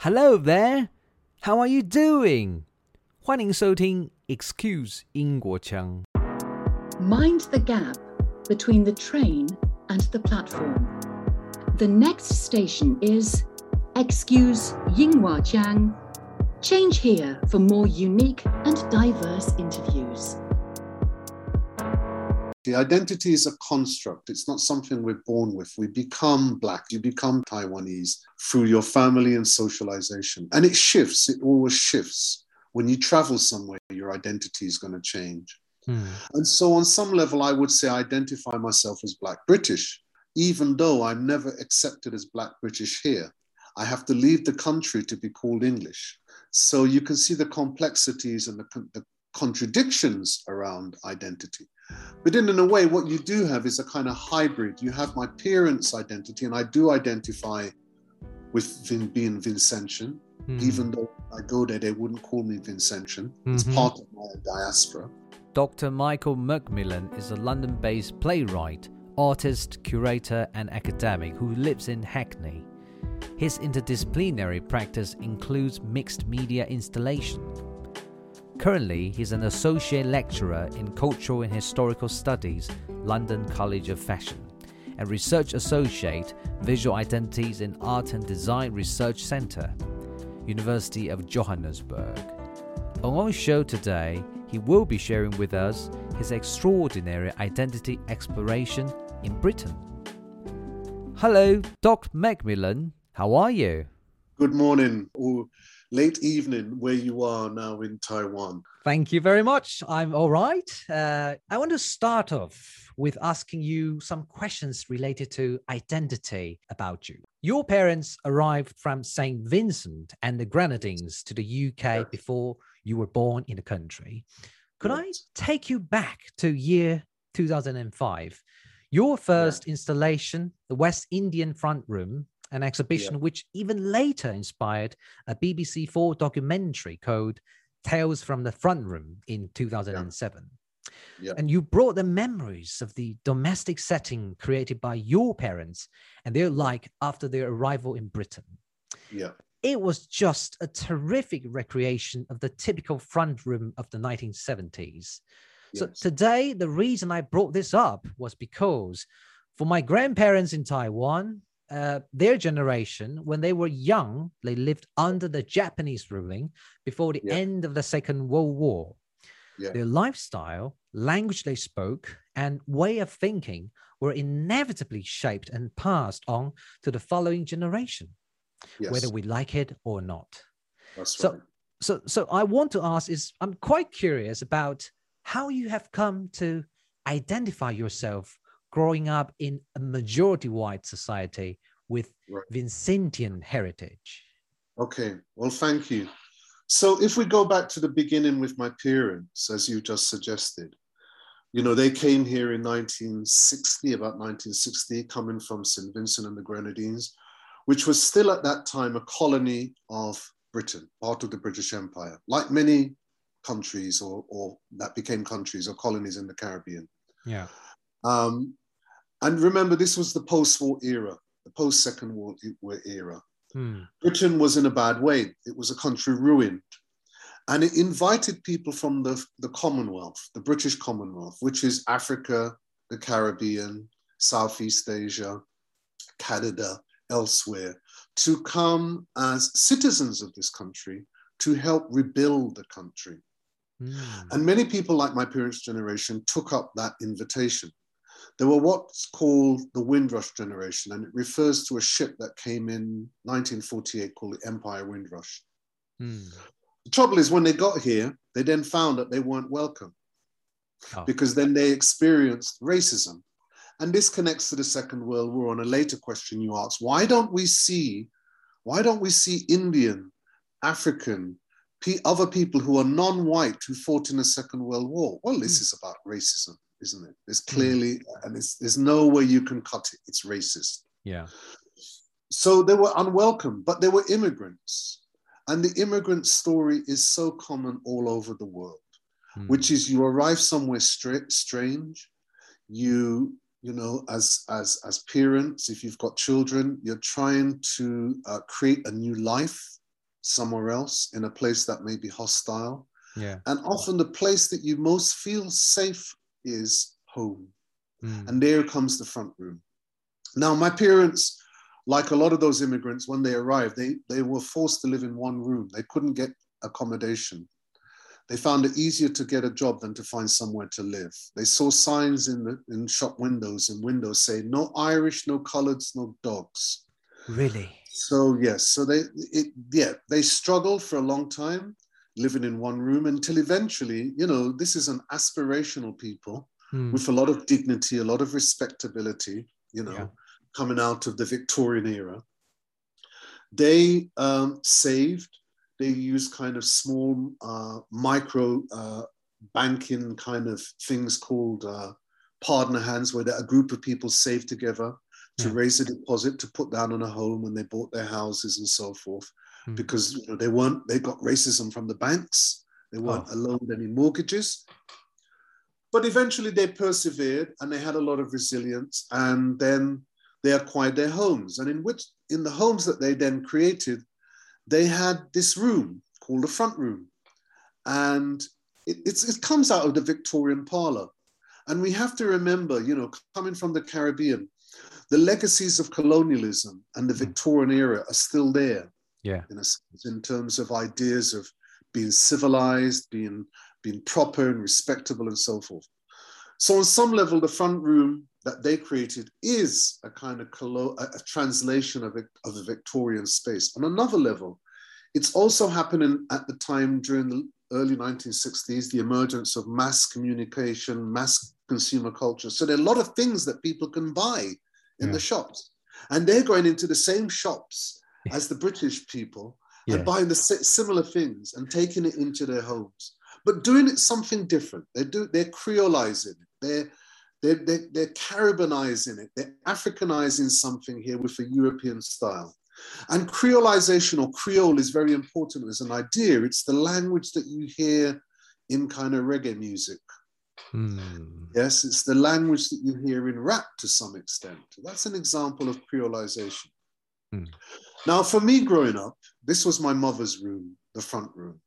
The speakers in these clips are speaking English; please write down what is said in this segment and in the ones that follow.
Hello there, how are you doing? 欢迎收听 Excuse 英国腔。 Mind the gap between the train and the platform. The next station is Excuse Yinghua Jiang. Change here for more unique and diverse interviews. The identity is a construct. It's not something we're born with. We become black, you become Taiwanese through your family and socialization. And it shifts, it always shifts. When you travel somewhere, your identity is going to change. Hmm. And so, on some level, I would say I identify myself as Black British, even though I'm never accepted as Black British here. I have to leave the country to be called English. So, you can see the complexities and the, the contradictions around identity. But in, in a way, what you do have is a kind of hybrid. You have my parents' identity, and I do identify with Vin, being Vincentian, Hmm. even though I go there, they wouldn't call me Vincentian. It's Mhm. part of my diaspora. Dr. Michael McMillan is a London based playwright, artist, curator, and academic who lives in Hackney. His interdisciplinary practice includes mixed media installation. Currently, he's an associate lecturer in cultural and historical studies, London College of Fashion, and research associate, visual identities in art and design research center, University of Johannesburg. On our show today, he will be sharing with us his extraordinary identity exploration in Britain. Hello, Dr. McMillan. How are you? Good morning or late evening where you are now in Taiwan. Thank you very much. I'm all right. Uh, I want to start off with asking you some questions related to identity about you. Your parents arrived from St. Vincent and the Grenadines to the UK Yeah. before you were born in the country. Could I take you back to year 2005? Your first installation, the West Indian Front Room, an exhibition which even later inspired a BBC Four documentary called Tales from the Front Room in 2007. Yeah. And you brought the memories of the domestic setting created by your parents and their like after their arrival in Britain. Yeah. It was just a terrific recreation of the typical front room of the 1970s. So Yes. today, the reason I brought this up was because for my grandparents in Taiwan, uh, their generation, when they were young, they lived under the Japanese ruling before the Yeah. end of the Second World War. Yeah. Their lifestyle, language they spoke, and way of thinking were inevitably shaped and passed on to the following generation, Yes. whether we like it or not That's so- right. so so i want to ask is i'm quite curious about how you have come to identify yourself growing up in a majority white society with Right. vincentian heritage Okay. Well, thank you. So, if we go back to the beginning with my parents, as you just suggested, you know, they came here in 1960, about 1960, coming from St. Vincent and the Grenadines, which was still at that time a colony of Britain, part of the British Empire, like many countries or, or that became countries or colonies in the Caribbean. yeah Um, and remember, this was the post war era, the post Second World War era. Hmm. Britain was in a bad way. It was a country ruined. And it invited people from the, the Commonwealth, the British Commonwealth, which is Africa, the Caribbean, Southeast Asia, Canada, elsewhere, to come as citizens of this country to help rebuild the country. Hmm. And many people, like my parents' generation, took up that invitation. There were what's called the Windrush generation, and it refers to a ship that came in 1948 called the Empire Windrush. Hmm. The trouble is, when they got here, they then found that they weren't welcome Oh. because then they experienced racism. And this connects to the Second World War. On a later question you asked, why don't we see, why don't we see Indian, African, other people who are non-white who fought in the Second World War? Well, this is about racism, isn't it? There's clearly, and it's, there's no way you can cut it. It's racist. yeah So they were unwelcome, but they were immigrants. And the immigrant story is so common all over the world, Hmm. which is you arrive somewhere stra- strange, you you know as as as parents if you've got children you're trying to uh, create a new life somewhere else in a place that may be hostile. Yeah. And often the place that you most feel safe is home. Mm. And there comes the front room. Now, my parents, like a lot of those immigrants, when they arrived, they, they were forced to live in one room. They couldn't get accommodation. They found it easier to get a job than to find somewhere to live. They saw signs in the in shop windows and windows saying no Irish, no coloreds, no dogs. Really? So yes, so they it, yeah they struggled for a long time living in one room until eventually you know this is an aspirational people Mm. with a lot of dignity, a lot of respectability, you know, Yeah. coming out of the Victorian era. They um, saved, they used kind of small uh, micro uh, banking kind of things called uh, partner hands, where a group of people saved together to Yeah. raise a deposit to put down on a home when they bought their houses and so forth. Mm. Because you know, they weren't, they got racism from the banks. They weren't Oh. allowed any mortgages. But eventually they persevered and they had a lot of resilience and then they acquired their homes. And in which in the homes that they then created, they had this room called the front room. And it, it's, it comes out of the Victorian parlor. And we have to remember, you know, coming from the Caribbean, the legacies of colonialism and the Victorian era are still there Yeah. in a sense, in terms of ideas of being civilized, being being proper and respectable, and so forth. So, on some level, the front room that they created is a kind of collo- a, a translation of, it, of the Victorian space. On another level, it's also happening at the time during the early 1960s, the emergence of mass communication, mass consumer culture. So there are a lot of things that people can buy in Yeah. the shops, and they're going into the same shops. as the British people Yeah. and buying the similar things and taking it into their homes, but doing it something different. They do they're creolizing it. They're they're, they're, they're Caribbeanizing it. They're Africanizing something here with a European style. And creolization or Creole is very important as an idea. It's the language that you hear in kind of reggae music. Mm. Yes, it's the language that you hear in rap to some extent. That's an example of creolization. Hmm. Now, for me growing up, this was my mother's room, the front room.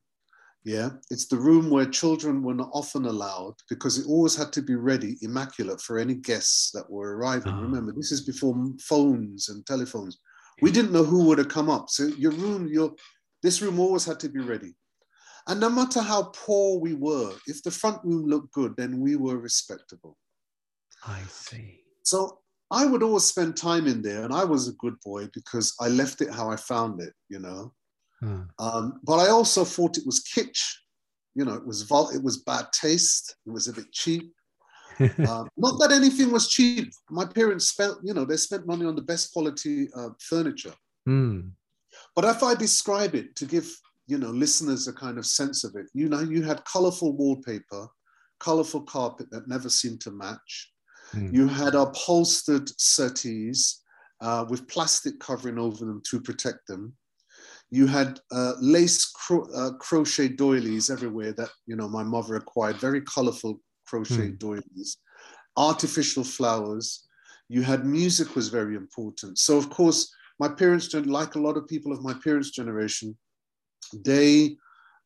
Yeah, it's the room where children were not often allowed because it always had to be ready, immaculate for any guests that were arriving. Ah. Remember, this is before phones and telephones. We didn't know who would have come up. So your room, your this room always had to be ready. And no matter how poor we were, if the front room looked good, then we were respectable. I see. So I would always spend time in there, and I was a good boy because I left it how I found it, you know. Mm. Um, but I also thought it was kitsch, you know. It was vul- it was bad taste. It was a bit cheap. Um, not that anything was cheap. My parents spent, you know, they spent money on the best quality uh, furniture. Mm. But if I describe it to give you know listeners a kind of sense of it, you know, you had colorful wallpaper, colorful carpet that never seemed to match. Mm. You had upholstered settees uh, with plastic covering over them to protect them. You had uh, lace cro- uh, crochet doilies everywhere that you know my mother acquired, very colorful crochet Hmm. doilies, artificial flowers. You had music was very important. So of course, my parents, don't like a lot of people of my parents' generation, they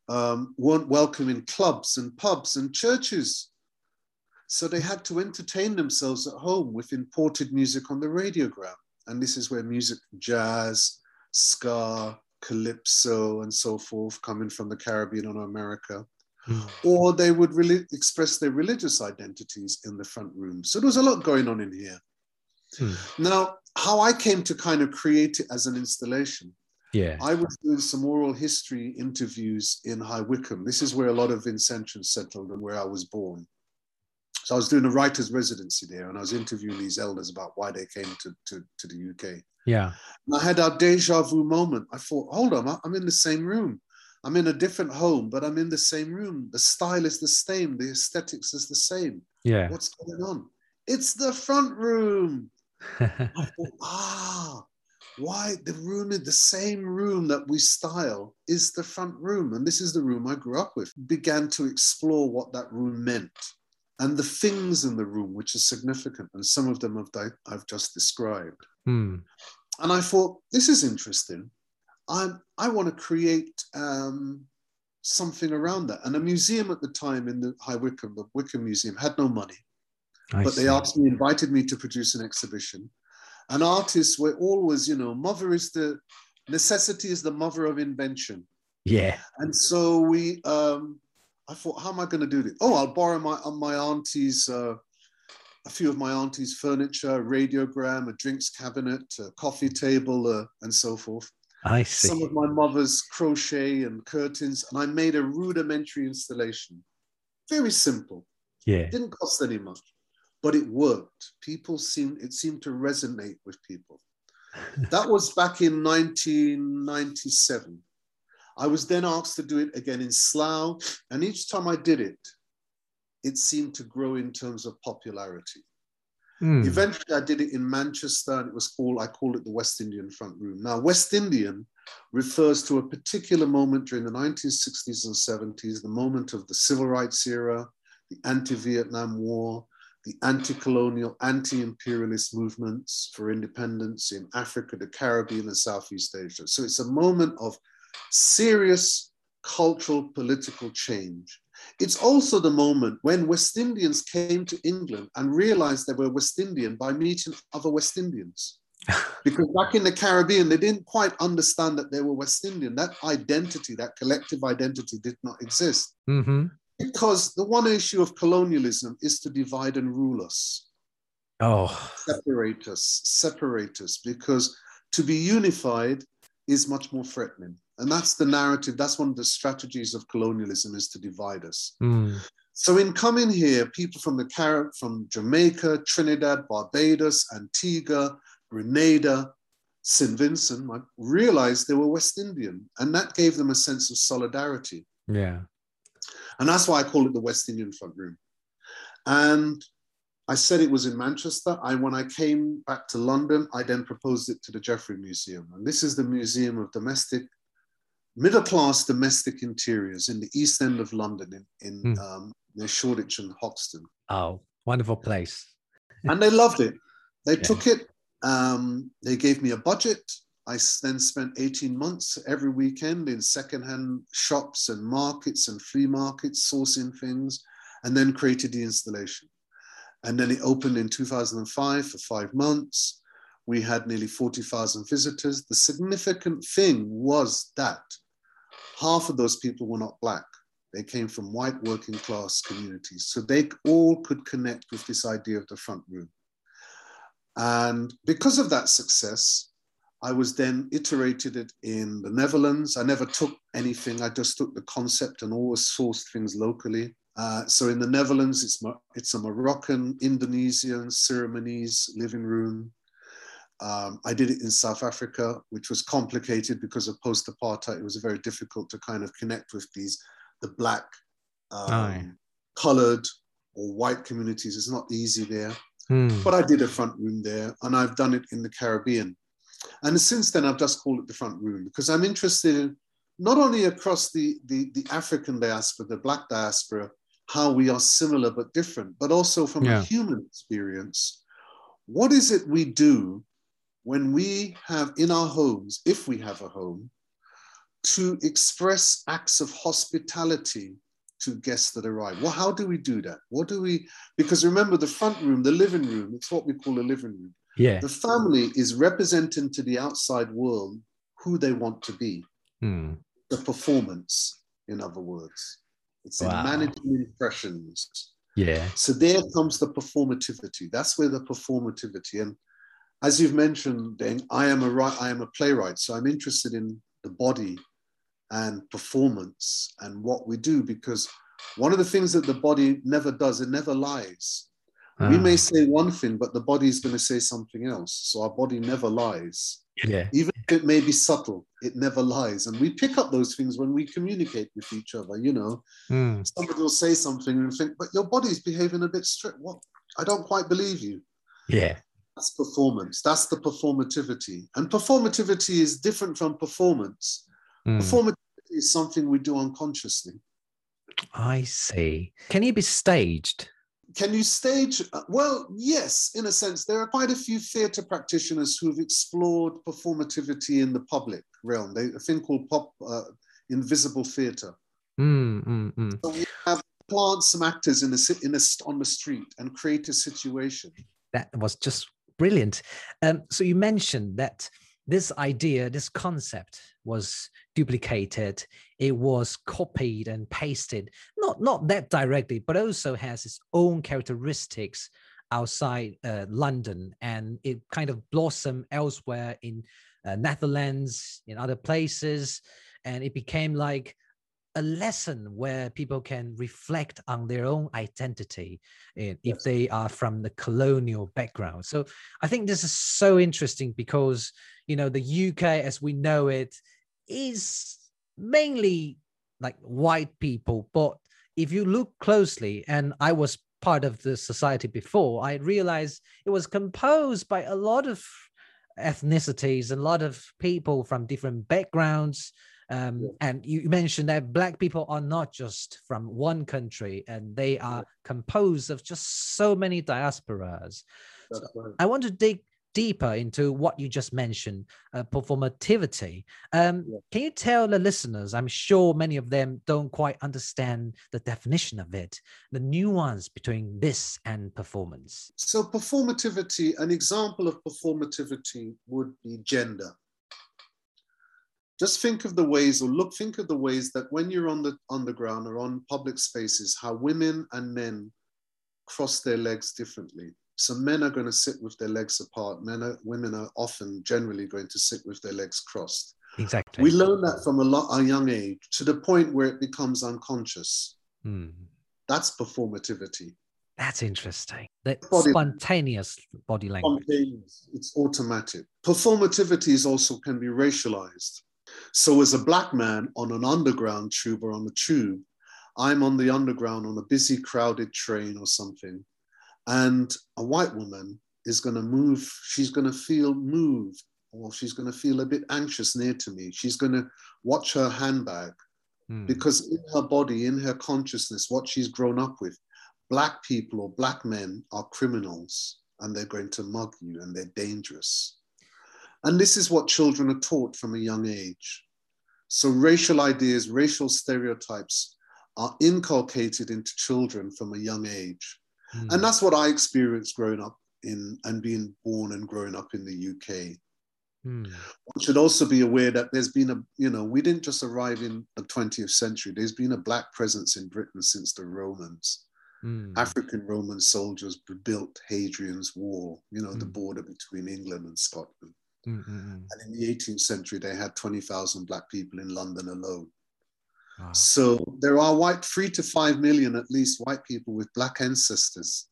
um, weren't welcome in clubs and pubs and churches. So they had to entertain themselves at home with imported music on the radiogram. And this is where music, jazz, ska, calypso, and so forth, coming from the Caribbean or America. Mm. Or they would really express their religious identities in the front room. So there was a lot going on in here. Mm. Now, how I came to kind of create it as an installation Yeah. I was doing some oral history interviews in High Wycombe. This is where a lot of Vincentians settled and where I was born. So I was doing a writer's residency there and I was interviewing these elders about why they came to, to, to the UK. Yeah. And I had a deja vu moment. I thought, hold on, I'm in the same room. I'm in a different home, but I'm in the same room. The style is the same, the aesthetics is the same. Yeah. What's going on? It's the front room. I thought, ah, why the room in the same room that we style is the front room. And this is the room I grew up with. Began to explore what that room meant and the things in the room which are significant. And some of them have, I've just described. Mm. And I thought, this is interesting. I, I want to create um, something around that. And a museum at the time in the High Wycombe, the Wycombe Museum, had no money. I but they see. asked me, invited me to produce an exhibition. And artists were always, you know, mother is the necessity is the mother of invention. Yeah. And so we, um, I thought, how am I going to do this? Oh, I'll borrow my uh, my auntie's, uh, a few of my auntie's furniture, a radiogram, a drinks cabinet, a coffee table, uh, and so forth. I see. Some of my mother's crochet and curtains, and I made a rudimentary installation. Very simple. yeah. It didn't cost any much, but it worked. People seemed it seemed to resonate with people. that was back in 1997. I was then asked to do it again in Slough, and each time I did it, it seemed to grow in terms of popularity. Hmm. Eventually, I did it in Manchester, and it was called, I called it the West Indian Front Room. Now, West Indian refers to a particular moment during the 1960s and 70s, the moment of the civil rights era, the anti Vietnam War, the anti colonial, anti imperialist movements for independence in Africa, the Caribbean, and Southeast Asia. So it's a moment of serious cultural, political change. It's also the moment when West Indians came to England and realized they were West Indian by meeting other West Indians. because back in the Caribbean, they didn't quite understand that they were West Indian. That identity, that collective identity, did not exist. hmm Because the one issue of colonialism is to divide and rule us, Oh, separate us, separate us, because to be unified is much more threatening. And that's the narrative, that's one of the strategies of colonialism is to divide us. mm. So in coming here, people from the Carib, from Jamaica, Trinidad, Barbados, Antigua, Grenada, St. Vincent, I realized they were West Indian, and that gave them a sense of solidarity. yeah. And that's why I call it the West Indian Front Room. And I said it was in Manchester. I, when I came back to London, I then proposed it to the Geffrye Museum. And this is the Museum of Domestic, Middle Class Domestic Interiors in the East End of London, in, in Hmm. um, near Shoreditch and Hoxton. Oh, wonderful place. And they loved it. They Yeah. took it. Um, they gave me a budget. I then spent 18 months every weekend in secondhand shops and markets and flea markets, sourcing things, and then created the installation. And then it opened in 2005 for five months. We had nearly 40,000 visitors. The significant thing was that half of those people were not Black. They came from white working class communities. So they all could connect with this idea of the front room. And because of that success, I was then iterated it in the Netherlands. I never took anything. I just took the concept and always sourced things locally. Uh, so in the Netherlands, it's, it's a Moroccan, Indonesian, Surinamese living room. Um, I did it in South Africa, which was complicated because of post-apartheid. It was very difficult to kind of connect with these, the black, um, colored or white communities. It's not easy there. Hmm. But I did a front room there, and I've done it in the Caribbean. And since then, I've just called it the front room because I'm interested in not only across the, the, the African diaspora, the Black diaspora, how we are similar but different, but also from Yeah. a human experience. What is it we do when we have in our homes, if we have a home, to express acts of hospitality to guests that arrive? Well, how do we do that? What do we, because remember the front room, the living room, it's what we call a living room. Yeah. The family is representing to the outside world who they want to be, Hmm. the performance, in other words. It's in Wow. managing impressions. Yeah. So there comes the performativity. That's where the performativity. And as you've mentioned, Deng, I am a ri- I am a playwright, so I'm interested in the body and performance and what we do because one of the things that the body never does, it never lies. We Ah, may say one thing, but the body is going to say something else. So our body never lies. yeah. Even if it may be subtle, it never lies. And we pick up those things when we communicate with each other. You know, Hmm. somebody will say something and think, but your body's behaving a bit strict. What? I don't quite believe you. Yeah. That's performance. That's the performativity. And performativity is different from performance. Hmm. Performativity is something we do unconsciously. I see. Can you be staged? can you stage? uh, Well, yes, in a sense. There are quite a few theatre practitioners who've explored performativity in the public realm. They a thing called pop uh, invisible theatre. Mm, mm, mm. So we have plant some actors in a, in a on the street and create a situation. That was just brilliant. Um, so you mentioned that this idea, this concept was duplicated. It was copied and pasted, not not that directly, but also has its own characteristics outside uh, London, and it kind of blossomed elsewhere in uh, Netherlands, in other places, and it became like a lesson where people can reflect on their own identity eh, if Yes. they are from the colonial background. So I think this is so interesting because you know the UK as we know it is mainly like white people, but if you look closely, and I was part of the society before, I realized it was composed by a lot of ethnicities, a lot of people from different backgrounds. Um, Yeah. And you mentioned that Black people are not just from one country, and they are composed of just so many diasporas. That's right. I want to dig deeper into what you just mentioned, uh, performativity. Um, Yeah. Can you tell the listeners? I'm sure many of them don't quite understand the definition of it, the nuance between this and performance. So performativity, an example of performativity would be gender. Just think of the ways, or look, think of the ways that when you're on the underground or on public spaces, how women and men cross their legs differently. So men are going to sit with their legs apart. Men are, women are often generally going to sit with their legs crossed. Exactly. We learn that from a, lot, a young age to the point where it becomes unconscious. Hmm. That's performativity. That's interesting. The Body- spontaneous body language. spontaneous. It's automatic. Performativity is also can be racialized. So as a black man on an underground tube or on a tube, I'm on the underground on a busy, crowded train or something, and a white woman is going to move. She's going to feel moved, or she's going to feel a bit anxious near to me. She's going to watch her handbag Hmm. because in her body, in her consciousness, what she's grown up with, black people or black men are criminals and they're going to mug you and they're dangerous. And this is what children are taught from a young age. So racial ideas, racial stereotypes are inculcated into children from a young age. Hmm. And that's what I experienced growing up in and being born and growing up in the UK Hmm. one should also be aware that there's been a, you know, we didn't just arrive in the 20th century. There's been a black presence in Britain since the Romans. Hmm. African Roman soldiers built Hadrian's Wall, you know, the Mm. border between England and Scotland. Hmm, hmm, hmm. And in the 18th century, they had 20,000 black people in London alone. Wow. So there are white, three to five million at least white people with black ancestors.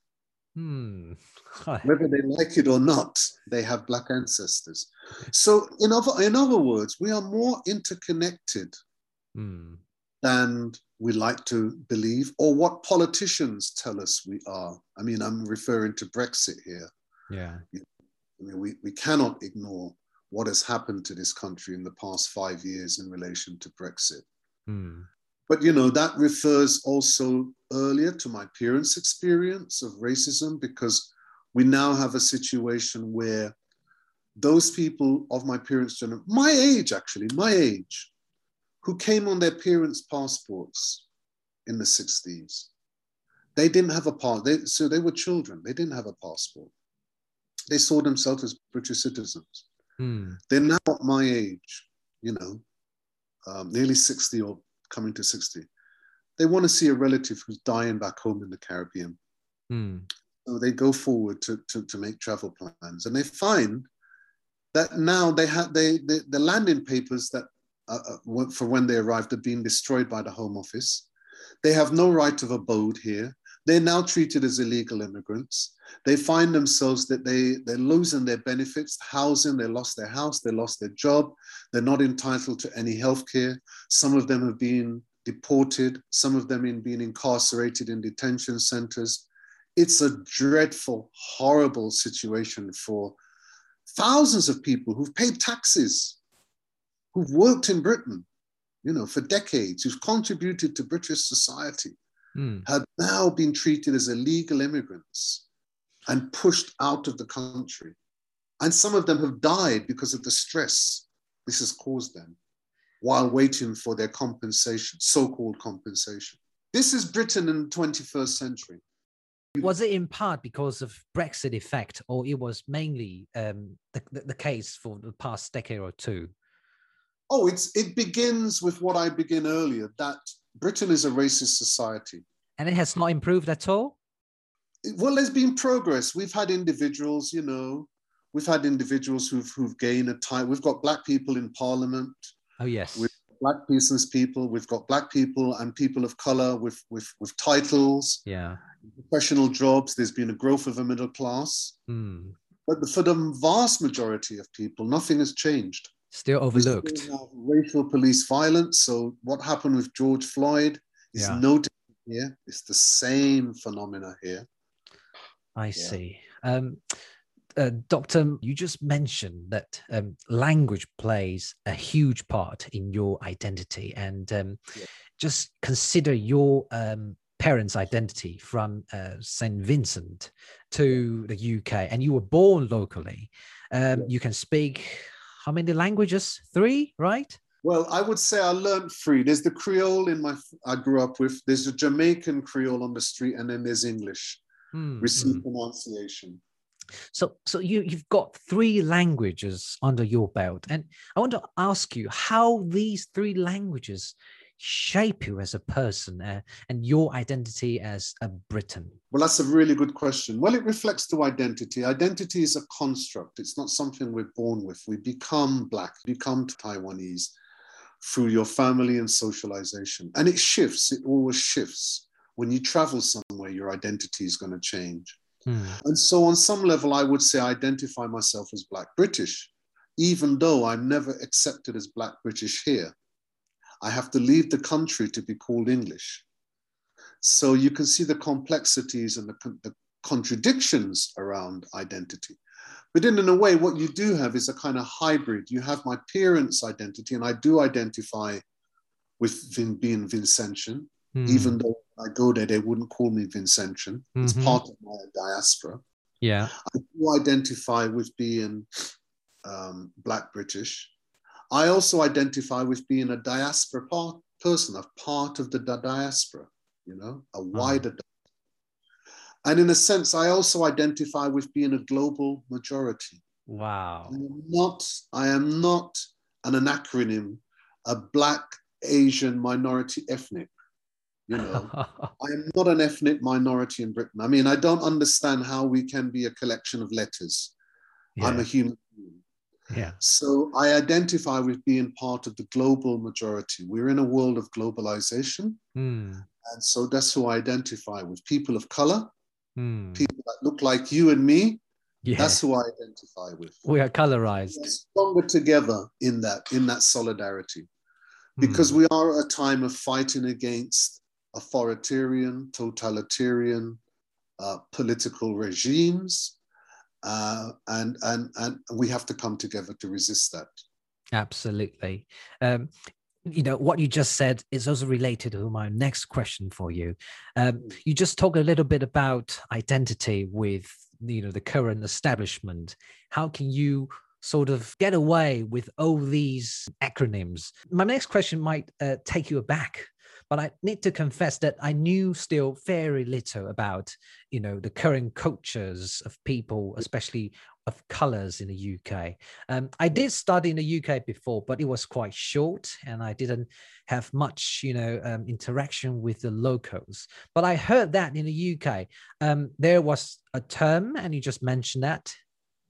Hmm. whether they like it or not, they have black ancestors. So, in other, in other words, we are more interconnected Hmm. than we like to believe, or what politicians tell us we are. I mean, I'm referring to Brexit here. Yeah. I mean, we, we cannot ignore what has happened to this country in the past five years in relation to Brexit. Hmm. But you know, that refers also earlier to my parents' experience of racism because we now have a situation where those people of my parents' generation, my age actually, my age, who came on their parents' passports in the 60s, they didn't have a passport. So they were children. They didn't have a passport. They saw themselves as British citizens. Hmm. They're now at my age, you know, um, nearly 60 or coming to 60. They want to see a relative who's dying back home in the Caribbean. Hmm. So they go forward to, to, to make travel plans and they find that now they have they, they the landing papers that uh, uh, for when they arrived are being destroyed by the Home Office. They have no right of abode here. They're now treated as illegal immigrants. They find themselves that they, they're losing their benefits, housing, they lost their house, they lost their job, they're not entitled to any health care. Some of them have been deported, some of them have been incarcerated in detention centers. It's a dreadful, horrible situation for thousands of people who've paid taxes, who've worked in Britain, you know, for decades, who've contributed to British society. Mm. had now been treated as illegal immigrants and pushed out of the country. And some of them have died because of the stress this has caused them while waiting for their compensation, so called compensation. This is Britain in the 21st century. Was it in part because of Brexit effect, or it was mainly um, the, the, the case for the past decade or two? Oh, it's, it begins with what I begin earlier that Britain is a racist society. And it has not improved at all? Well, there's been progress. We've had individuals, you know, we've had individuals who've, who've gained a time. We've got black people in parliament. Oh, yes. We've black business people. We've got black people and people of color with, with, with titles, yeah. professional jobs. There's been a growth of a middle class. Mm. But for the vast majority of people, nothing has changed. Still overlooked. still racial police violence. So what happened with George Floyd is Yeah. no different here. It's the same phenomena here. I see. Um, uh, Doctor, you just mentioned that um, language plays a huge part in your identity, and um, Yeah. just consider your um, parents' identity from uh, Saint Vincent to the UK, and you were born locally. Um, Yeah. You can speak how many languages? Three, right? Well, I would say I learned three. There's the Creole in my I grew up with. There's the Jamaican Creole on the street, and then there's English. Hmm, Received hmm. pronunciation. So, so you you've got three languages under your belt, and I want to ask you how these three languages shape you as a person uh, and your identity as a Briton. Well, that's a really good question. Well, it reflects to identity. Identity is a construct. It's not something we're born with. We become black, become Taiwanese through your family and socialization, and it shifts. It always shifts. When you travel somewhere, your identity is going to change. Hmm. And so, on some level, I would say I identify myself as Black British, even though I'm never accepted as Black British here. I have to leave the country to be called English. So, you can see the complexities and the, the contradictions around identity. But in, in a way, what you do have is a kind of hybrid. You have my parents' identity, and I do identify with Vin, being Vincentian, Hmm. even though when I go there, they wouldn't call me Vincentian. It's Mhm. part of my diaspora. yeah, I do identify with being um, Black British. I also identify with being a diaspora part, person, a part of the diaspora, you know, a hmm. wider. di- And in a sense, I also identify with being a global majority. wow, I am not, I am not an acronym, a Black, Asian, minority, ethnic. You know, I am not an ethnic minority in Britain. I mean, I don't understand how we can be a collection of letters. I'm a human being. Yeah, So I identify with being part of the global majority. We're in a world of globalization. Hmm. And so that's who I identify with people of color, Hmm. people that look like you and me. yeah. That's who I identify with. we are colorized. We're stronger together in that, in that solidarity. Because Hmm. we are at a time of fighting against authoritarian, totalitarian uh, political regimes. Uh, and, and, and we have to come together to resist that. Absolutely. Um, you know what you just said is also related to my next question for you. Um, you just talk a little bit about identity with you know the current establishment. How can you sort of get away with all these acronyms? My next question might uh, take you aback, but I need to confess that I knew still very little about you know the current cultures of people, especially of colors in the UK. Um, I did study in the UK before, but it was quite short, and I didn't have much, you know, um, interaction with the locals. But I heard that in the UK, um, there was a term, and you just mentioned that,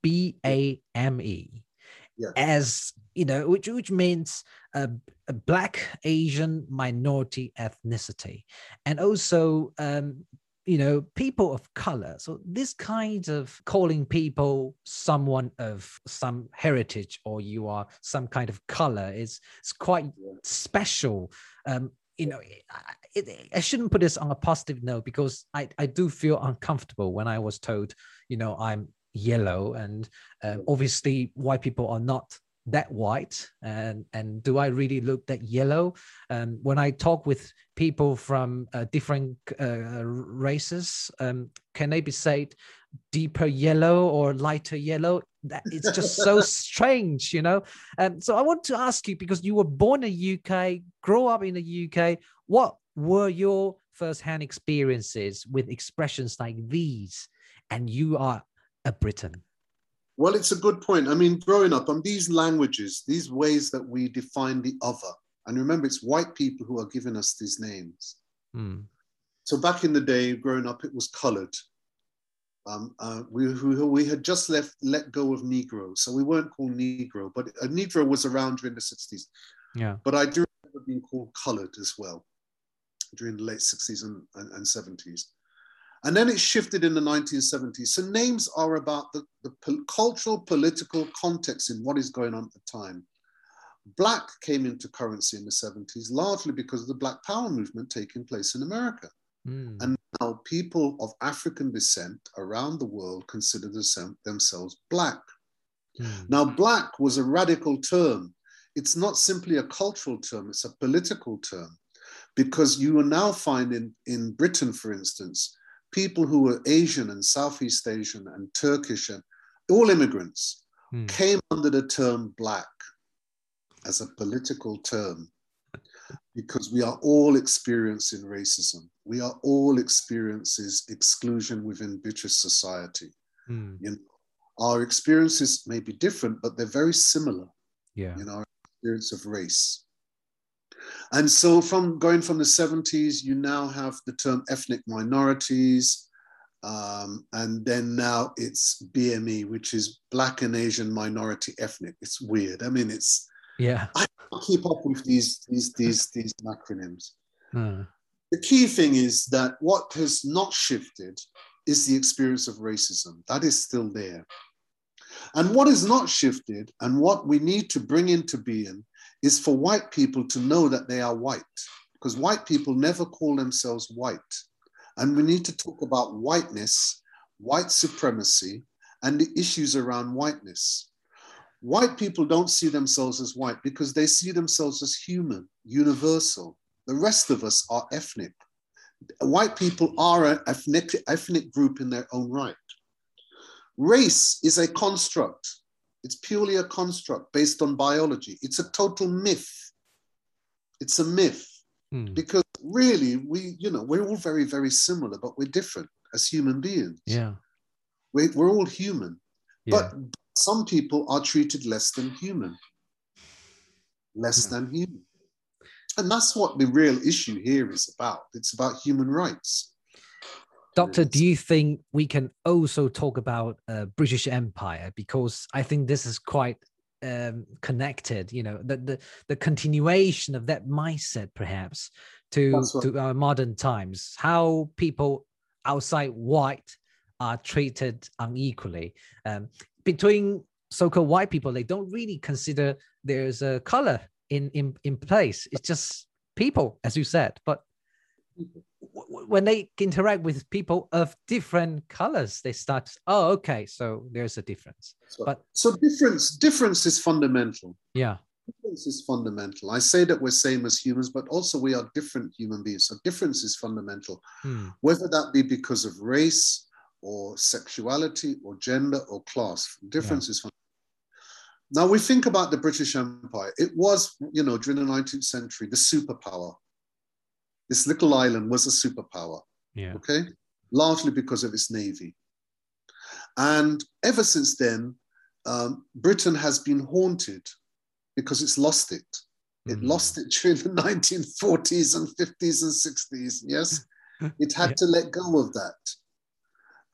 B A M E, Yeah. as you know, which which means a, a black Asian minority ethnicity, and also um, you know, people of color. So this kind of calling people someone of some heritage or you are some kind of color is, is quite Yeah. special. Um, you know, I, it, I shouldn't put this on a positive note because I, I do feel uncomfortable when I was told, you know, I'm yellow and um, obviously white people are not that white and and do i really look that yellow? Um, when i talk with people from uh, different uh, races um, can they be said deeper yellow or lighter yellow? That it's just so strange you know? Um, so i want to ask you because you were born in the uk grow up in the uk what were your first-hand experiences with expressions like these? And you are a briton well, it's a good point. I mean, growing up on these languages, these ways that we define the other, and remember, it's white people who are giving us these names. Mm. So back in the day, growing up, it was colored. Um, uh, we, we, we, had just left let go of Negro, so we weren't called Negro, but a Negro was around during the 60s. Yeah. But I do remember being called colored as well during the late 60s and, and, and 70s. And then it shifted in the 1970s. So names are about the, the po cultural, political context in what is going on at the time. Black came into currency in the 70s largely because of the Black Power movement taking place in America. Mm. And now people of African descent around the world consider themselves Black. Mm. Now, Black was a radical term. It's not simply a cultural term, it's a political term. Because you are now finding in Britain, for instance, people who were Asian and Southeast Asian and Turkish and all immigrants hmm. came under the term black as a political term because we are all experiencing racism. We are all experiences exclusion within British society. Hmm. You know, our experiences may be different, but they're very similar. Yeah. Know, our experience of race. And so, from going from the 70s, you now have the term ethnic minorities. Um, and then now it's BME, which is Black and Asian Minority Ethnic. It's weird. I mean, it's yeah. I keep up with these these these these acronyms. Hmm. The key thing is that what has not shifted is the experience of racism. That is still there. And what is not shifted, and what we need to bring into being, is for white people to know that they are white, because white people never call themselves white. And we need to talk about whiteness, white supremacy, and the issues around whiteness. White people don't see themselves as white because they see themselves as human, universal. The rest of us are ethnic. White people are an ethnic, ethnic group in their own right. Race is a construct. It's purely a construct based on biology. It's a total myth. It's a myth hmm. because really we, you know, we're all very, very similar, but we're different as human beings. Yeah. We, we're all human. Yeah. But some people are treated less than human. Less yeah. than human. And that's what the real issue here is about. It's about human rights. Doctor, do you think we can also talk about uh, British Empire because I think this is quite um, connected. You know, the, the the continuation of that mindset, perhaps, to right. to our modern times. How people outside white are treated unequally um, between so-called white people. They don't really consider there's a color in in in place. It's just people, as you said, but when they interact with people of different colors they start oh okay so there's a difference. So, but so difference difference is fundamental. Yeah. Difference is fundamental. I say that we're same as humans but also we are different human beings. So difference is fundamental. Hmm. whether that be because of race or sexuality or gender or class difference yeah. is fundamental. Now we think about the british empire. It was you know during the 19th century the superpower this little island was a superpower. Yeah. Okay. Largely because of its navy. And ever since then, um, Britain has been haunted because it's lost it. It mm. lost it during the 1940s and 50s and 60s. Yes. It had yeah. to let go of that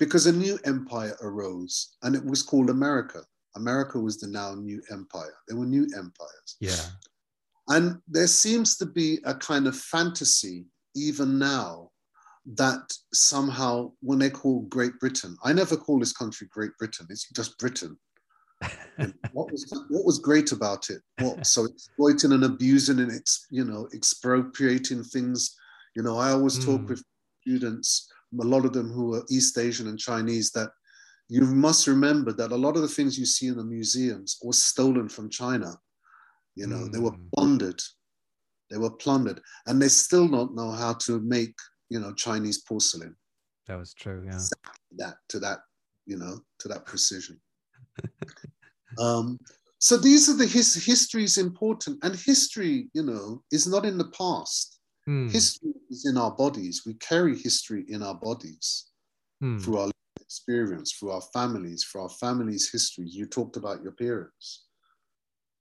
because a new empire arose and it was called America. America was the now new empire. There were new empires. Yeah. And there seems to be a kind of fantasy, even now, that somehow when they call Great Britain, I never call this country Great Britain, it's just Britain. what was what was great about it? What so exploiting and abusing and ex, you know expropriating things. You know, I always mm. talk with students, a lot of them who are East Asian and Chinese, that you must remember that a lot of the things you see in the museums were stolen from China. You know, mm. they were hmm. plundered. They were plundered, and they still don't know how to make, you know, Chinese porcelain. That was true, yeah. That to that, you know, to that precision. um, so these are the his, history is important, and history, you know, is not in the past. Mm. History is in our bodies. We carry history in our bodies mm. through our experience, through our families, through our families' histories. You talked about your parents.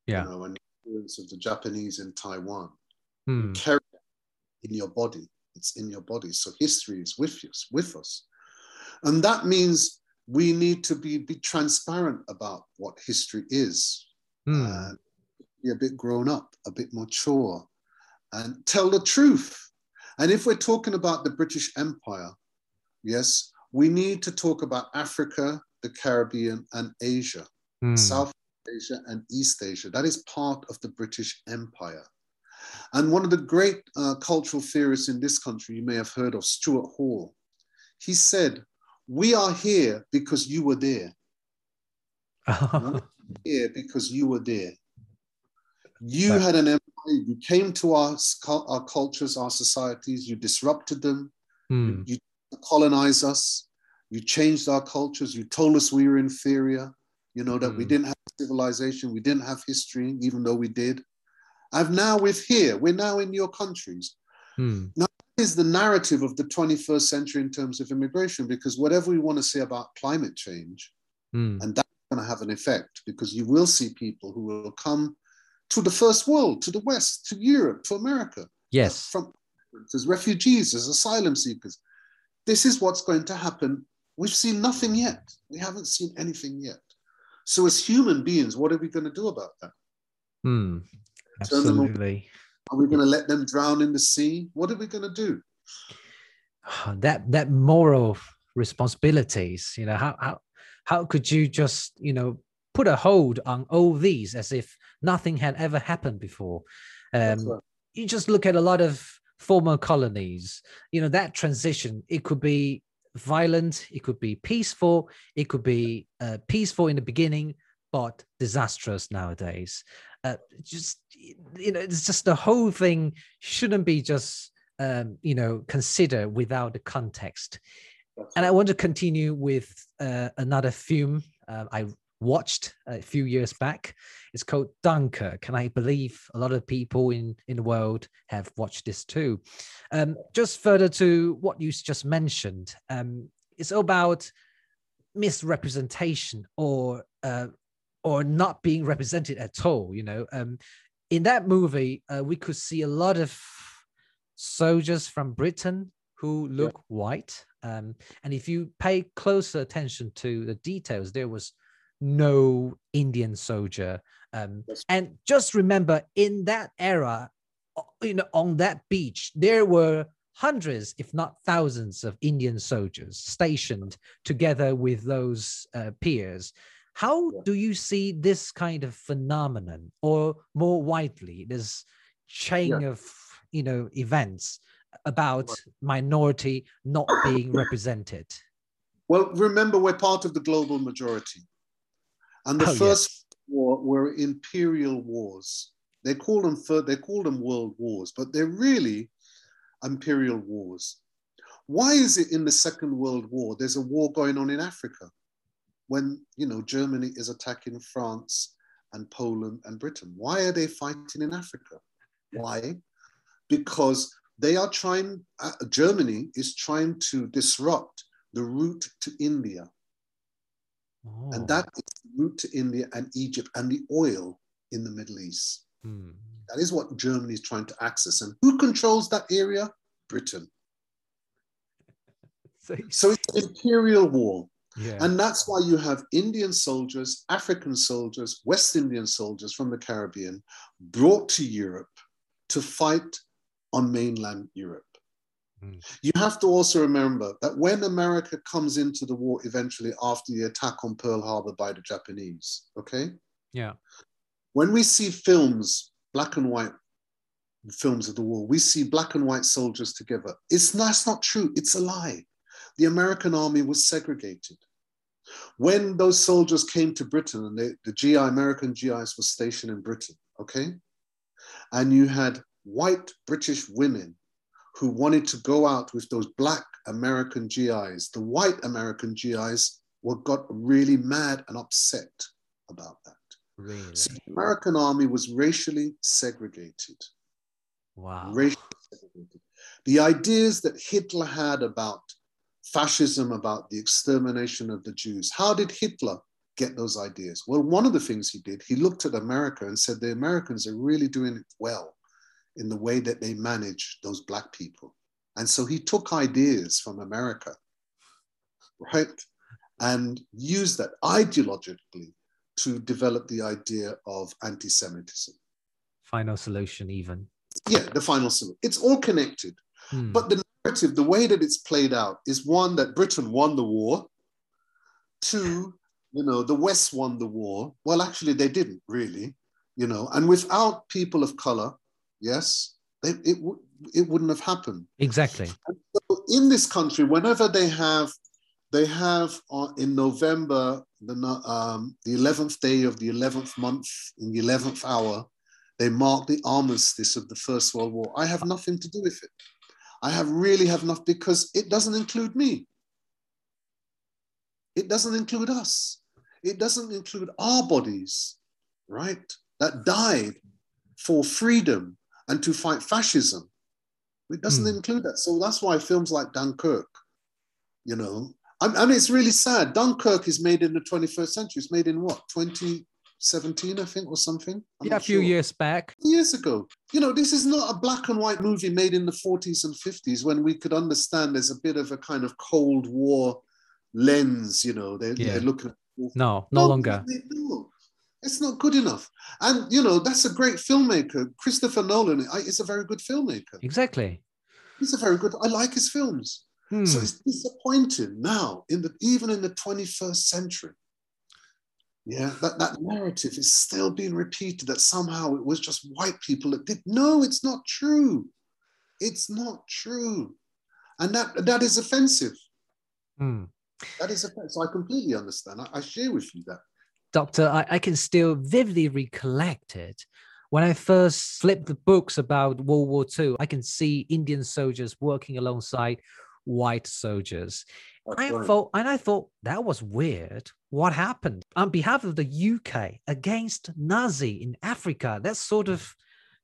Yeah. You know, and experience of the Japanese in Taiwan. Mm. Hmm. carry in your body. It's in your body. So history is with us, with us. And that means we need to be, be transparent about what history is. Mm. be a bit grown up, a bit mature, and tell the truth. And if we're talking about the British Empire, yes, we need to talk about Africa, the Caribbean, and Asia, mm. South Asia and East Asia. That is part of the British Empire. And one of the great uh, cultural theorists in this country, you may have heard of Stuart Hall, he said, We are here because you were there. here because you were there. You had an empire, you came to our, our cultures, our societies, you disrupted them, mm. you colonized us, you changed our cultures, you told us we were inferior, you know, that mm. we didn't have civilization, we didn't have history, even though we did. I've now with here, we're now in your countries. Mm. Now is the narrative of the 21st century in terms of immigration, because whatever we want to say about climate change, mm. and that's going to have an effect because you will see people who will come to the first world, to the West, to Europe, to America. Yes. From as refugees, as asylum seekers. This is what's going to happen. We've seen nothing yet. We haven't seen anything yet. So, as human beings, what are we going to do about that? Hmm. Absolutely. Are we going to let them drown in the sea? What are we going to do? That that moral responsibilities. You know how how how could you just you know put a hold on all these as if nothing had ever happened before? Um, right. You just look at a lot of former colonies. You know that transition. It could be violent. It could be peaceful. It could be uh, peaceful in the beginning, but disastrous nowadays. Uh, just you know, it's just the whole thing shouldn't be just um, you know considered without the context. and I want to continue with uh, another film uh, I watched a few years back. It's called Dunkirk, and I believe a lot of people in, in the world have watched this too. Um, just further to what you just mentioned, um, it's about misrepresentation or uh, or not being represented at all. You know, um, in that movie, uh, we could see a lot of soldiers from Britain who look yeah. white. Um, and if you pay closer attention to the details, there was no Indian soldier. Um, and just remember, in that era, you know, on that beach, there were hundreds, if not thousands, of Indian soldiers stationed together with those uh, peers. How do you see this kind of phenomenon, or more widely, this chain yeah. of you know events about minority not being represented? Well, remember, we're part of the global majority. And the oh, first yes. war were imperial wars. They call them they call them world wars, but they're really imperial wars. Why is it in the Second World War there's a war going on in Africa when you know Germany is attacking France and Poland and Britain? Why are they fighting in Africa? Why? Because they are trying. Uh, Germany is trying to disrupt the route to India Oh. And that is the route to India and Egypt and the oil in the Middle East. Hmm. That is what Germany is trying to access. And who controls that area? Britain. so, so it's an imperial war. Yeah. And that's why you have Indian soldiers, African soldiers, West Indian soldiers from the Caribbean brought to Europe to fight on mainland Europe. Mm. You have to also remember that when America comes into the war eventually after the attack on Pearl Harbor by the Japanese, okay? Yeah. When we see films, black and white films of the war, we see black and white soldiers together. It's that's not true. It's a lie. The American army was segregated. When those soldiers came to Britain and they, the GI, American GIs were stationed in Britain, okay? And you had white British women who wanted to go out with those black American GIs. The white American GIs were got really mad and upset about that. Really? So the American army was racially segregated. Wow. Racially segregated. The ideas that Hitler had about fascism, about the extermination of the Jews, how did Hitler get those ideas? Well, one of the things he did, he looked at America and said, the Americans are really doing it well in the way that they manage those black people. And so he took ideas from America, right? And used that ideologically to develop the idea of anti Semitism. Final solution, even. Yeah, the final solution. It's all connected. Hmm. But the narrative, the way that it's played out, is one that Britain won the war. Two, you know, the West won the war. Well, actually, they didn't really, you know, and without people of color, yes, they, it, w- it wouldn't have happened. exactly. So in this country, whenever they have, they have uh, in November, the, um, the 11th day of the 11th month, in the 11th hour, they mark the armistice of the First World War. I have nothing to do with it. I have really have nothing because it doesn't include me. It doesn't include us. It doesn't include our bodies, right? That died for freedom and to fight fascism. It doesn't Hmm. include that. So that's why films like Dunkirk, you know, and, and it's really sad. Dunkirk is made in the 21st century. It's made in what, 2017, I think, or something? I'm yeah, a few sure. years back. years ago. You know, this is not a black and white movie made in the 40s and 50s when we could understand there's a bit of a kind of Cold War lens, you know, they're, Yeah. they're looking at No, no longer. they- No, it's not good enough. And, you know, that's a great filmmaker. Christopher Nolan is a very good filmmaker. Exactly. He's a very good, I like his films. Hmm. So it's disappointing now, in the even in the 21st century. Yeah, that, that narrative is still being repeated that somehow it was just white people that did. No, it's not true. It's not true. And that that is offensive. Hmm. That is offensive. So I completely understand. I, I share with you that. Doctor, I, I can still vividly recollect it. When I first flipped the books about World War II, I can see Indian soldiers working alongside white soldiers. I thought, and I thought that was weird. What happened on behalf of the UK against Nazi in Africa? That sort of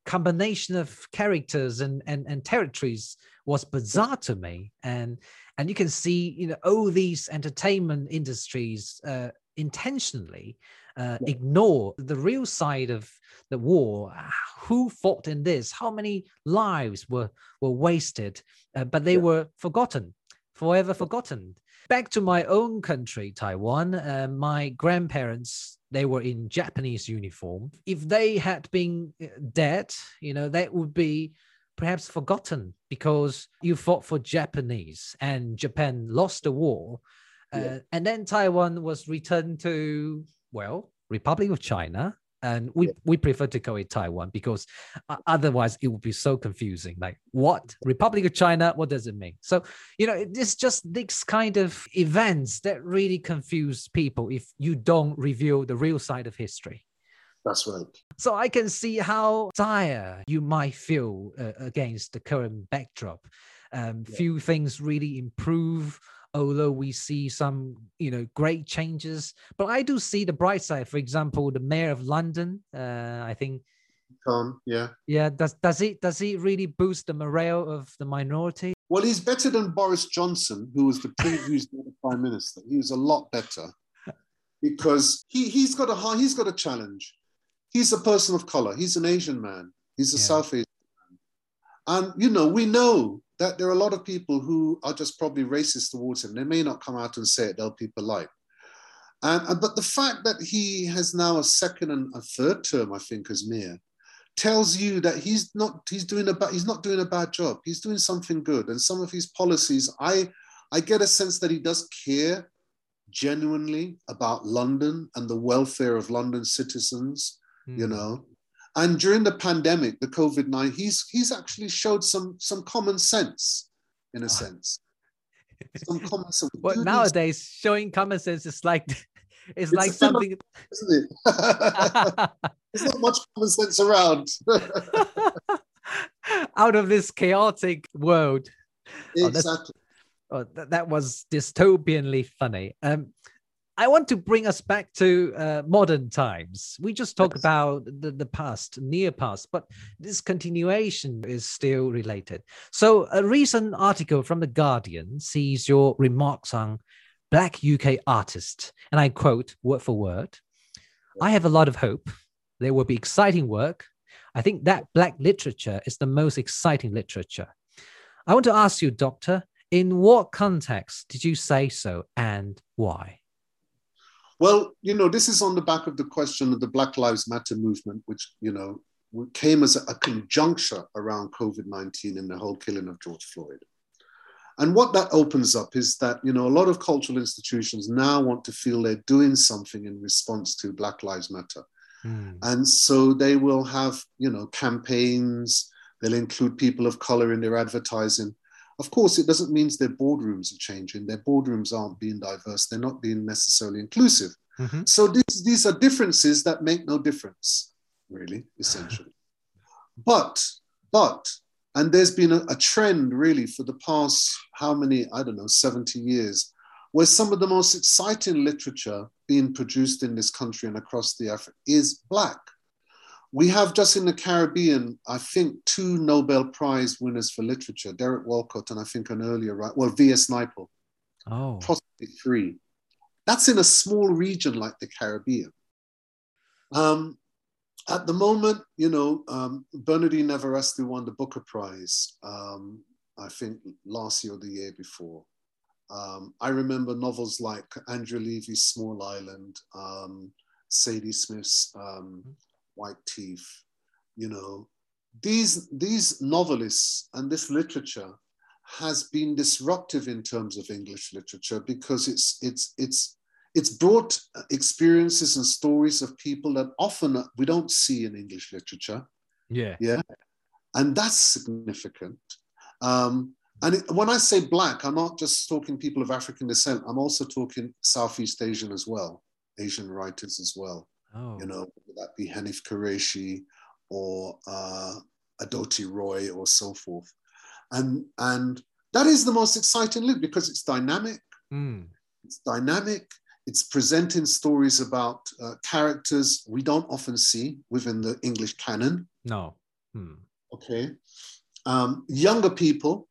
combination of characters and, and, and territories was bizarre to me. And and you can see, you know, all these entertainment industries uh, intentionally uh, Yeah. ignore the real side of the war. Who fought in this? How many lives were were wasted? Uh, but they Yeah. were forgotten, forever forgotten. Back to my own country, Taiwan. Uh, my grandparents they were in Japanese uniform. If they had been uh, dead, you know, that would be perhaps forgotten because you fought for Japanese and Japan lost the war. Uh, Yeah. and then Taiwan was returned to, well, Republic of China. And we, Yeah. we prefer to call it Taiwan because uh, otherwise it would be so confusing. Like, what? Republic of China? What does it mean? So, you know, it- it's just these kind of events that really confuse people if you don't reveal the real side of history. That's right. So I can see how dire you might feel uh, against the current backdrop. Um, Yeah. Few things really improve, although we see some, you know, great changes. But I do see the bright side. For example, the mayor of London. Uh, I think, Tom, yeah. yeah, does does it does it really boost the morale of the minority? Well, he's better than Boris Johnson, who was the previous prime minister. He was a lot better because he, he's got a high, he's got a challenge. He's a person of color. He's an Asian man. He's a Yeah. South Asian man. And, you know, we know that there are a lot of people who are just probably racist towards him. They may not come out and say it, they'll people like. And, and- but the fact that he has now a second and a third term, I think, as mayor, tells you that he's not he's doing a ba- he's not doing a bad job. He's doing something good. And some of his policies, I I get a sense that he does care genuinely about London and the welfare of London citizens you Hmm. know and during the pandemic the covid-19 he's he's actually showed some some common sense in a Ah. sense some common sense. Well, nowadays, showing common sense is like it's, It's like something. isn't it? There's not much common sense around. out of this chaotic world. Oh, exactly. Oh, that, that was dystopianly funny. Um, I want to bring us back to uh, modern times. We just talked Yes. about the, the past, near past, but this continuation is still related. So, a recent article from The Guardian sees your remarks on Black UK artists, and I quote word for word I have a lot of hope. There will be exciting work. I think that Black literature is the most exciting literature. I want to ask you, Doctor, in what context did you say so and why? Well, you know, this is on the back of the question of the Black Lives Matter movement, which, you know, came as a conjuncture around COVID 19 and the whole killing of George Floyd. And what that opens up is that, you know, a lot of cultural institutions now want to feel they're doing something in response to Black Lives Matter. Hmm. And so they will have, you know, campaigns, they'll include people of color in their advertising. Of course, it doesn't mean their boardrooms are changing. Their boardrooms aren't being diverse. They're not being necessarily inclusive. Mhm. So these, these are differences that make no difference, really, essentially. but, but, and there's been a, a trend really for the past, how many, I don't know, 70 years, where some of the most exciting literature being produced in this country and across the Africa is Black. We have just in the Caribbean, I think, two Nobel Prize winners for literature, Derek Walcott and I think an earlier, right? Well, V.S. Naipaul, Oh, possibly three. That's in a small region like the Caribbean. Um, at the moment, you know, um, Bernardine Evaristo, won the Booker Prize, um, I think last year or the year before. Um, I remember novels like Andrea Levy's Small Island, um, Zadie Smith's um, White Teeth. You know, these these novelists and this literature has been disruptive in terms of English literature because it's it's it's it's brought experiences and stories of people that often we don't see in English literature yeah. Yeah. And that's significant. Um, and it, when I say black, I'm not just talking people of African descent. I'm also talking Southeast Asian as well, Asian writers as well. Oh, You know, whether that be Hanif Kureishi or uh, Arundhati Roy or so forth. And and that is the most exciting look because it's dynamic. Mm. It's dynamic. It's presenting stories about uh, characters we don't often see within the English canon. no. Hmm. Okay. Um, younger people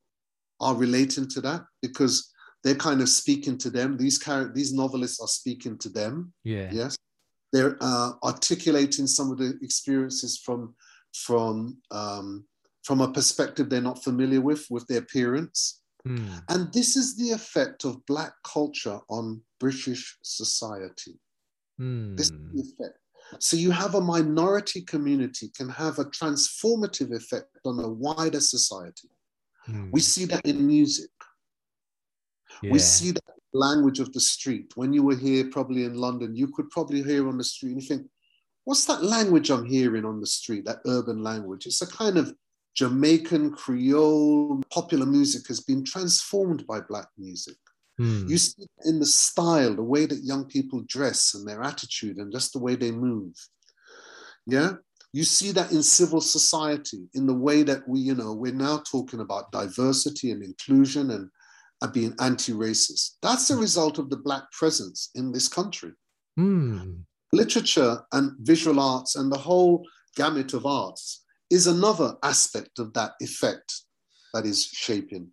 are relating to that because they're kind of speaking to them. These char- these novelists are speaking to them. Yeah. Yes, they're uh, articulating some of the experiences from from um, from a perspective they're not familiar with with their parents. Hmm. And this is the effect of Black culture on British society. This is the effect. So you have a minority community can have a transformative effect on a wider society. Hmm. We see that in music. We see that language of the street. When you were here, probably in London, you could probably hear on the street and you think, what's that language I'm hearing on the street, that urban language? It's a kind of Jamaican Creole popular music has been transformed by Black music. Hmm. You see in the style, the way that young people dress and their attitude and just the way they move. Yeah. You see that in civil society, in the way that we, you know, we're now talking about diversity and inclusion and, and being anti racist. That's the result of the Black presence in this country. Hmm. Literature and visual arts and the whole gamut of arts is another aspect of that effect that is shaping.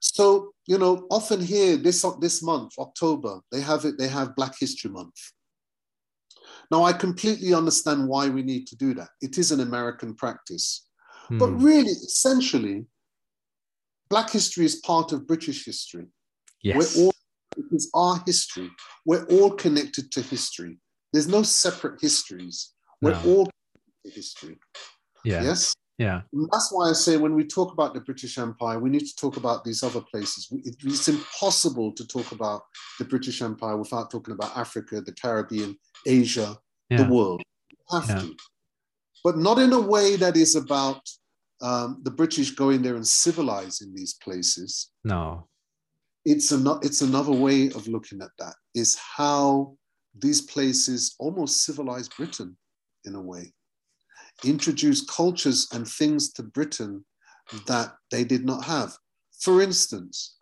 So, you know, often here this this month, October, they have it, they have Black History Month. Now, I completely understand why we need to do that. It is an American practice. But Hmm. really, essentially, Black history is part of British history. yes. We're all, it is our history. We're all connected to history. There's no separate histories. We're No. all connected to history. yeah. Yes? Yeah. And that's why I say when we talk about the British Empire, we need to talk about these other places. It's impossible to talk about the British Empire without talking about Africa, the Caribbean, Asia, Yeah. the world. You have Yeah. to. But not in a way that is about um, the British going there and civilizing these places. No. it's, an, it's another way of looking at that, is how these places almost civilized Britain in a way, introduced cultures and things to Britain that they did not have. For instance,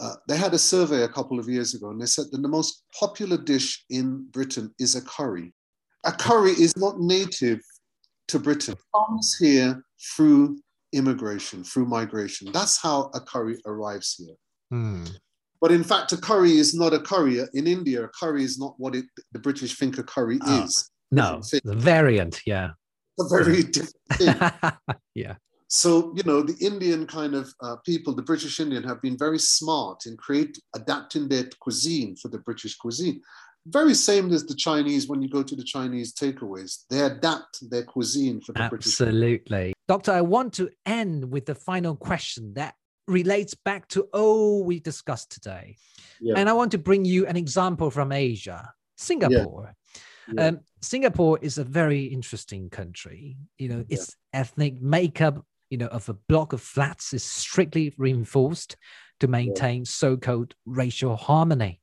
uh, they had a survey a couple of years ago and they said that the most popular dish in Britain is a curry. A curry is not native to Britain. Comes here through immigration, through migration. That's how a curry arrives here. Hmm. But in fact, a curry is not a curry. In India, a curry is not what it, the British think a curry Oh, is. No, the variant, yeah. A very different thing. yeah. So, you know, the Indian kind of uh, people, the British Indian, have been very smart in create adapting their cuisine for the British cuisine. Very same as the Chinese when you go to the Chinese takeaways. They adapt their cuisine for the British. Absolutely. Doctor, I want to end with the final question that relates back to all we discussed today. Yeah. And I want to bring you an example from Asia, Singapore. Yeah. Um, Singapore is a very interesting country. You know, Yeah. its ethnic makeup, you know, of a block of flats is strictly reinforced to maintain so-called racial harmony.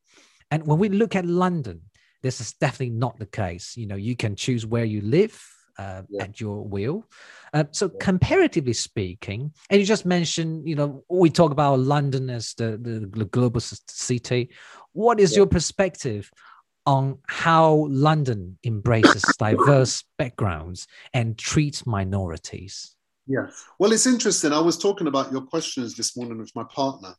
And when we look at London, this is definitely not the case. You know, you can choose where you live uh, Yeah. at your will. Uh, so, comparatively speaking, and you just mentioned, you know, we talk about London as the, the, the global city. What is Yeah. your perspective on how London embraces diverse backgrounds and treats minorities? Yeah. Well, it's interesting. I was talking about your questions this morning with my partner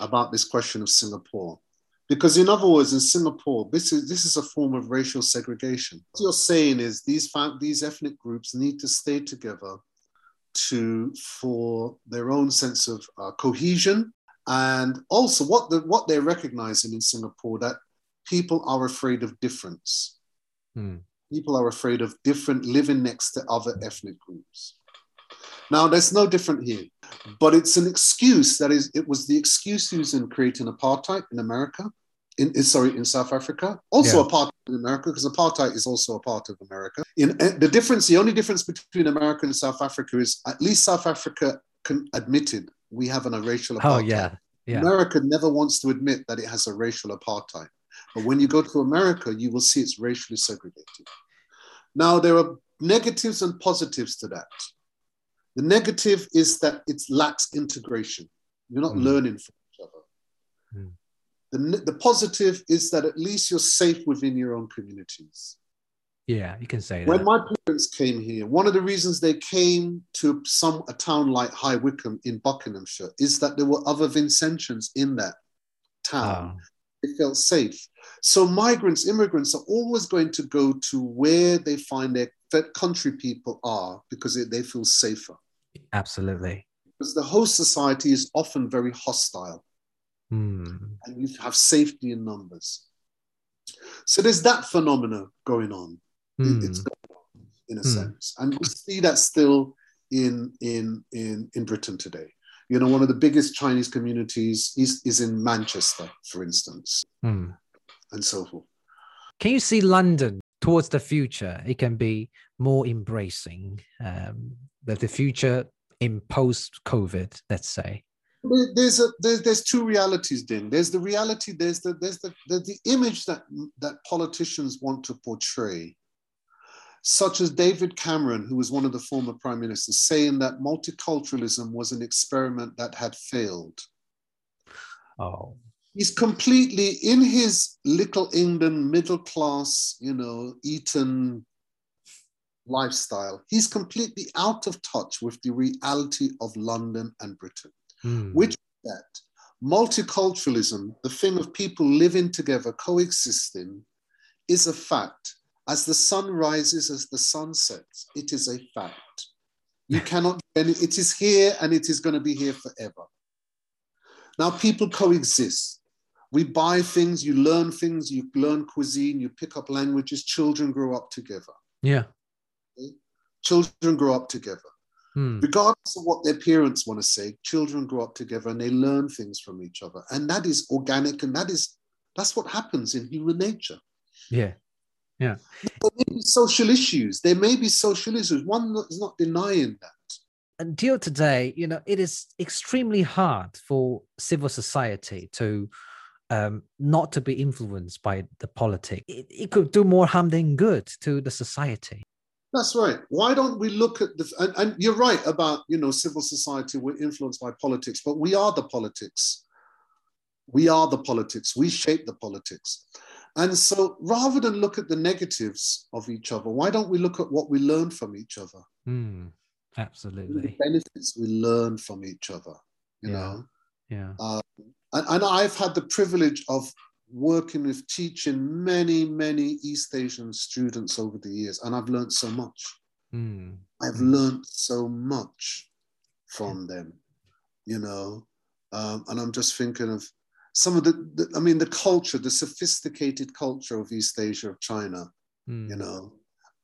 about this question of Singapore. Because in other words, in Singapore, this is this is a form of racial segregation. What you're saying is these these ethnic groups need to stay together to for their own sense of uh, cohesion, and also what the what they're recognizing in Singapore that people are afraid of difference. Hmm. People are afraid of different living next to other ethnic groups. Now, there's no different here, but it's an excuse that is, it was the excuse used in creating apartheid in America, in, sorry, in South Africa, also Yeah. apartheid in America, because apartheid is also a part of America. In uh, the difference, the only difference between America and South Africa is at least South Africa can admitted we have an, a racial apartheid. Oh, yeah. Yeah. America never wants to admit that it has a racial apartheid. But when you go to America, you will see it's racially segregated. Now, there are negatives and positives to that. The negative is that it lacks integration. You're not Mm. learning from each other. Mm. The, the positive is that at least you're safe within your own communities. Yeah, you can say When that. When my parents came here, one of the reasons they came to some a town like High Wycombe in Buckinghamshire is that there were other Vincentians in that town. Oh, They felt safe. So migrants, immigrants are always going to go to where they find their country people are because they feel safer. Absolutely. Because the host society is often very hostile Hmm. and you have safety in numbers. So there's that phenomena going on. Hmm. It's going on in a Hmm. sense. And we see that still in, in, in, in Britain today. You know, one of the biggest Chinese communities is, is in Manchester, for instance, Hmm. and so forth. Can you see London towards the future? It can be more embracing um, the, the future in post COVID, let's say. There's a there's, there's two realities, then There's the reality. There's the there's the, the the image that that politicians want to portray, such as David Cameron, who was one of the former prime ministers, saying that multiculturalism was an experiment that had failed. Oh, He's completely in his little England middle class, you know, Eton lifestyle. He's completely out of touch with the reality of London and Britain hmm. which that multiculturalism, the thing of people living together, coexisting, is a fact. As the sun rises, as the sun sets, it is a fact. You cannot, and it is here and it is going to be here forever. Now, people coexist. We buy things, you learn things, you learn cuisine, you pick up languages, children grow up together. yeah. Children grow up together. Hmm. regardless of what their parents want to say children grow up together and they learn things from each other and that is organic and that is that's what happens in human nature Yeah. there may be social issues there may be social issues one is not denying that until today, you know, it is extremely hard for civil society to um, not to be influenced by the politics. It, it could do more harm than good to the society. That's right. Why don't we look at the and, and, you're right about you know civil society we're influenced by politics, but we are the politics. We are the politics. We shape the politics. And so rather than look at the negatives of each other, why don't we look at what we learn from each other? Mm, absolutely. The benefits we learn from each other, you yeah. know? Yeah. Um, and, and I've had the privilege of working with teaching many, many East Asian students over the years, and I've learned so much. Mm. I've learned so much from them, you know. Um, and I'm just thinking of some of the, the, I mean, the culture, the sophisticated culture of East Asia, of China, Mm. you know,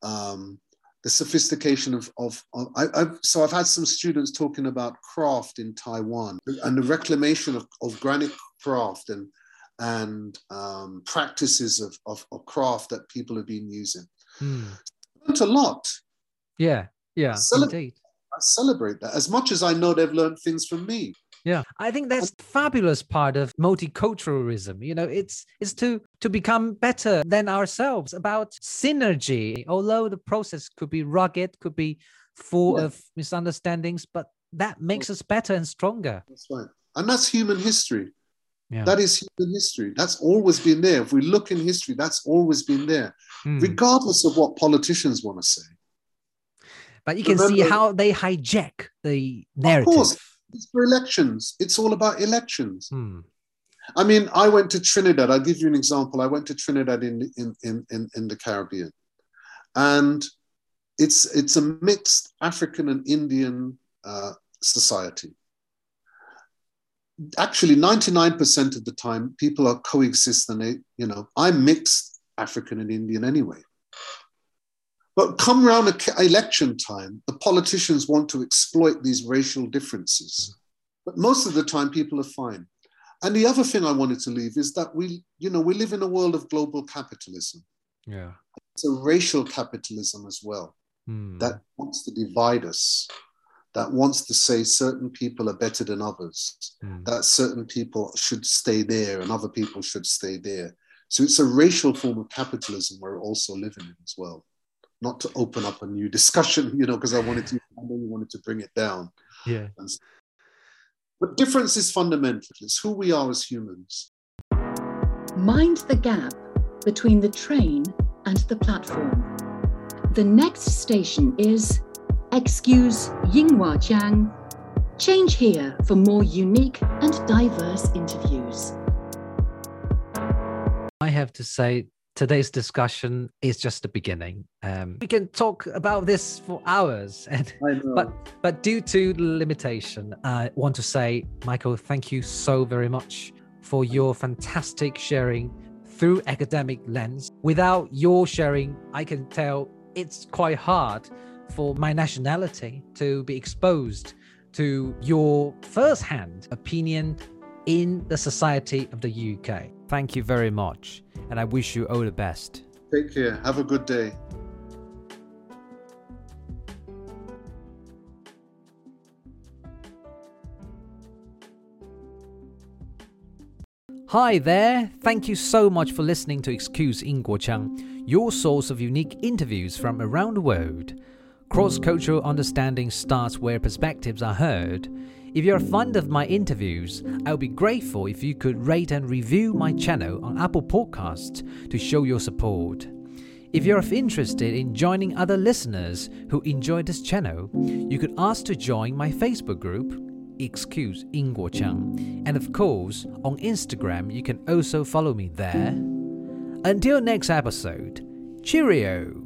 um, the sophistication of, of, of I, I've, so I've had some students talking about craft in Taiwan and the reclamation of, of granite craft and, and um, practices of, of, of, craft that people have been using. Mm. Learned a lot. Yeah, yeah, Celeb- indeed. I celebrate that as much as I know they've learned things from me. Yeah, I think that's fabulous part of multiculturalism. You know, it's it's to to become better than ourselves about synergy. Although the process could be rugged, could be full Yeah. of misunderstandings, but that makes us better and stronger. That's right. And that's human history. Yeah. That is human history. That's always been there. If we look in history, that's always been there, Mm. regardless of what politicians want to say. But you can see how they hijack the narrative. Of course, it's for elections. It's all about elections. Hmm. I mean, I went to Trinidad. I'll give you an example. I went to Trinidad in, in, in, in, in the Caribbean. And it's, it's a mixed African and Indian uh, society. Actually, 99% of the time, people are coexist and they, you know, I'm mixed African and Indian anyway. But come around election time, the politicians want to exploit these racial differences. But most of the time, people are fine. And the other thing I wanted to leave is that we, you know, we live in a world of global capitalism. Yeah. It's a racial capitalism as well Hmm. that wants to divide us, that wants to say certain people are better than others, Hmm. that certain people should stay there and other people should stay there. So it's a racial form of capitalism we're also living in as well. Not to open up a new discussion, you know, because I wanted to, I know you wanted to bring it down. Yeah. But difference is fundamental. It's who we are as humans. Mind the gap between the train and the platform. The next station is Excuse Yinghuajiang. Change here for more unique and diverse interviews. I have to say, today's discussion is just the beginning. Um, we can talk about this for hours, and but but due to limitation, I want to say, Michael, thank you so very much for your fantastic sharing through academic lens. Without your sharing, I can tell it's quite hard for my nationality to be exposed to your first-hand opinion in the society of the UK. Thank you very much, and I wish you all the best. Take care. Have a good day. Hi there! Thank you so much for listening to Excuse Ingguochang, your source of unique interviews from around the world. Cross cultural understanding starts where perspectives are heard. If you're a fond of my interviews, I would be grateful if you could rate and review my channel on Apple Podcasts to show your support. If you're interested in joining other listeners who enjoy this channel, you could ask to join my Facebook group, Excuse Ingguochang. And of course, on Instagram, you can also follow me there. Until next episode, cheerio!